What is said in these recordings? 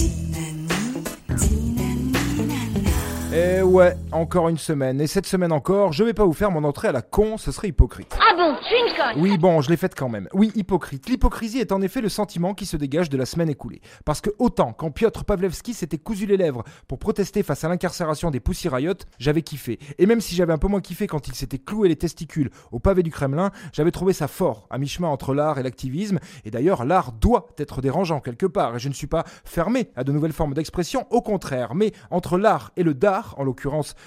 Bye. Ouais, encore une semaine. Et cette semaine encore, je vais pas vous faire mon entrée à la con, ce serait hypocrite. Ah bon, suis une conne Oui, bon, je l'ai faite quand même. Oui, hypocrite. L'hypocrisie est en effet le sentiment qui se dégage de la semaine écoulée. Parce que autant, quand Piotr Pavlevski s'était cousu les lèvres pour protester face à l'incarcération des Pussy Riot, j'avais kiffé. Et même si j'avais un peu moins kiffé quand il s'était cloué les testicules au pavé du Kremlin, j'avais trouvé ça fort, à mi-chemin entre l'art et l'activisme. Et d'ailleurs, l'art doit être dérangeant quelque part. Et je ne suis pas fermé à de nouvelles formes d'expression, au contraire. Mais entre l'art et le dard, en l'occurrence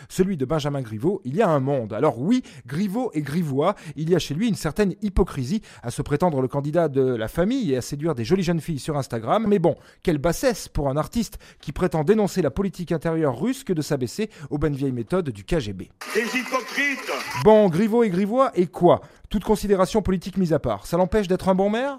celui de Benjamin Griveaux, il y a un monde. Alors oui, Griveaux et Grivois, il y a chez lui une certaine hypocrisie à se prétendre le candidat de la famille et à séduire des jolies jeunes filles sur Instagram. Mais bon, quelle bassesse pour un artiste qui prétend dénoncer la politique intérieure russe que de s'abaisser aux bonnes vieilles méthodes du KGB. Des hypocrites Bon, Griveaux et Grivois, et quoi? Toute considération politique mise à part, ça l'empêche d'être un bon maire?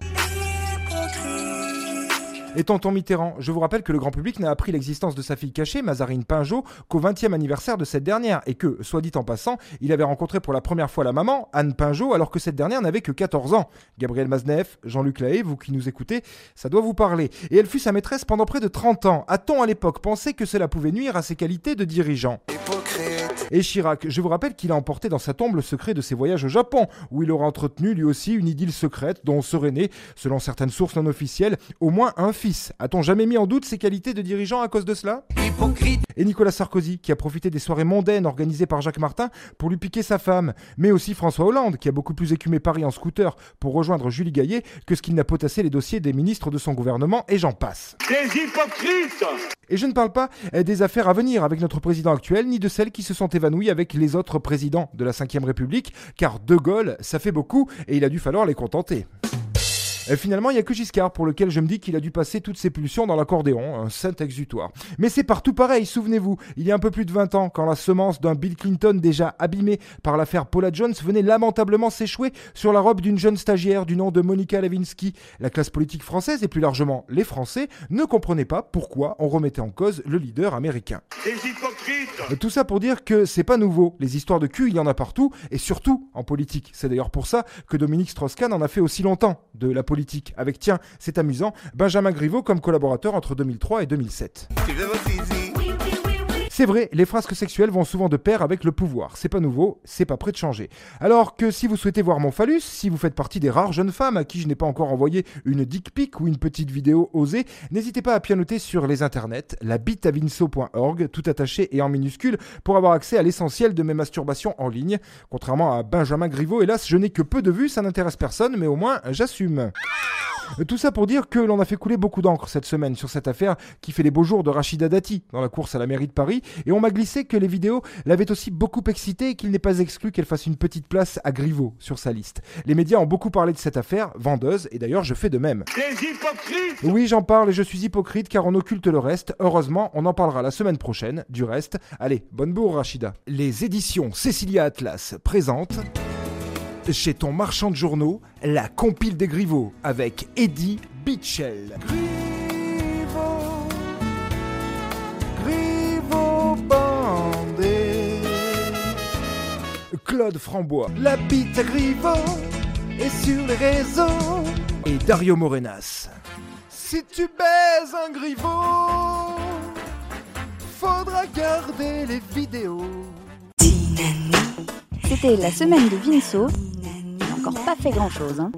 Et tonton Mitterrand, je vous rappelle que le grand public n'a appris l'existence de sa fille cachée, Mazarine Pinjot, qu'au 20e anniversaire de cette dernière, et que, soit dit en passant, il avait rencontré pour la première fois la maman, Anne Pinjot, alors que cette dernière n'avait que 14 ans. Gabriel Maznev, Jean-Luc Lahaye, vous qui nous écoutez, ça doit vous parler. Et elle fut sa maîtresse pendant près de 30 ans. A-t-on à l'époque pensé que cela pouvait nuire à ses qualités de dirigeant? Et Chirac, je vous rappelle qu'il a emporté dans sa tombe le secret de ses voyages au Japon, où il aura entretenu lui aussi une idylle secrète dont serait né, selon certaines sources non officielles, au moins un fils. A-t-on jamais mis en doute ses qualités de dirigeant à cause de cela? Et Nicolas Sarkozy, qui a profité des soirées mondaines organisées par Jacques Martin pour lui piquer sa femme, mais aussi François Hollande, qui a beaucoup plus écumé Paris en scooter pour rejoindre Julie Gaillet que ce qu'il n'a potassé les dossiers des ministres de son gouvernement, et j'en passe. Des hypocrites Et je ne parle pas euh, des affaires à venir avec notre président actuel, ni de celles qui se sont évanouies avec les autres présidents de la Ve République, car De Gaulle, ça fait beaucoup, et il a dû falloir les contenter. Et finalement, il n'y a que Giscard pour lequel je me dis qu'il a dû passer toutes ses pulsions dans l'accordéon, un saint exutoire. Mais c'est partout pareil, souvenez-vous, il y a un peu plus de 20 ans, quand la semence d'un Bill Clinton déjà abîmé par l'affaire Paula Jones venait lamentablement s'échouer sur la robe d'une jeune stagiaire du nom de Monica Lewinsky, la classe politique française et plus largement les Français ne comprenaient pas pourquoi on remettait en cause le leader américain. Des hypocrites Tout ça pour dire que c'est pas nouveau. Les histoires de cul, il y en a partout, et surtout en politique. C'est d'ailleurs pour ça que Dominique Strauss-Kahn en a fait aussi longtemps de la politique. Avec, tiens, c'est amusant, Benjamin Griveaux comme collaborateur entre 2003 et 2007. C'est vrai, les frasques sexuelles vont souvent de pair avec le pouvoir. C'est pas nouveau, c'est pas prêt de changer. Alors que si vous souhaitez voir mon phallus, si vous faites partie des rares jeunes femmes à qui je n'ai pas encore envoyé une dick pic ou une petite vidéo osée, n'hésitez pas à pianoter sur les internets, la bitavinso.org, tout attaché et en minuscule, pour avoir accès à l'essentiel de mes masturbations en ligne. Contrairement à Benjamin Griveaux, hélas, je n'ai que peu de vues, ça n'intéresse personne, mais au moins j'assume. Tout ça pour dire que l'on a fait couler beaucoup d'encre cette semaine sur cette affaire qui fait les beaux jours de Rachida Dati dans la course à la mairie de Paris, et on m'a glissé que les vidéos l'avaient aussi beaucoup excité et qu'il n'est pas exclu qu'elle fasse une petite place à Griveaux sur sa liste. Les médias ont beaucoup parlé de cette affaire, vendeuse, et d'ailleurs je fais de même. Des hypocrites Oui, j'en parle et je suis hypocrite car on occulte le reste. Heureusement, on en parlera la semaine prochaine du reste. Allez, bonne bourre Rachida. Les éditions Cecilia Atlas présentent chez ton marchand de journaux, la compile des Griveaux avec Eddie Bitchell. Griveaux, Griveaux Claude Frambois, la bite à Griveaux est sur les réseaux. Et Dario Morenas. Si tu baises un Griveaux, faudra garder les vidéos. C'était la semaine de Vinceau. Il n'a encore pas fait grand chose. Hein.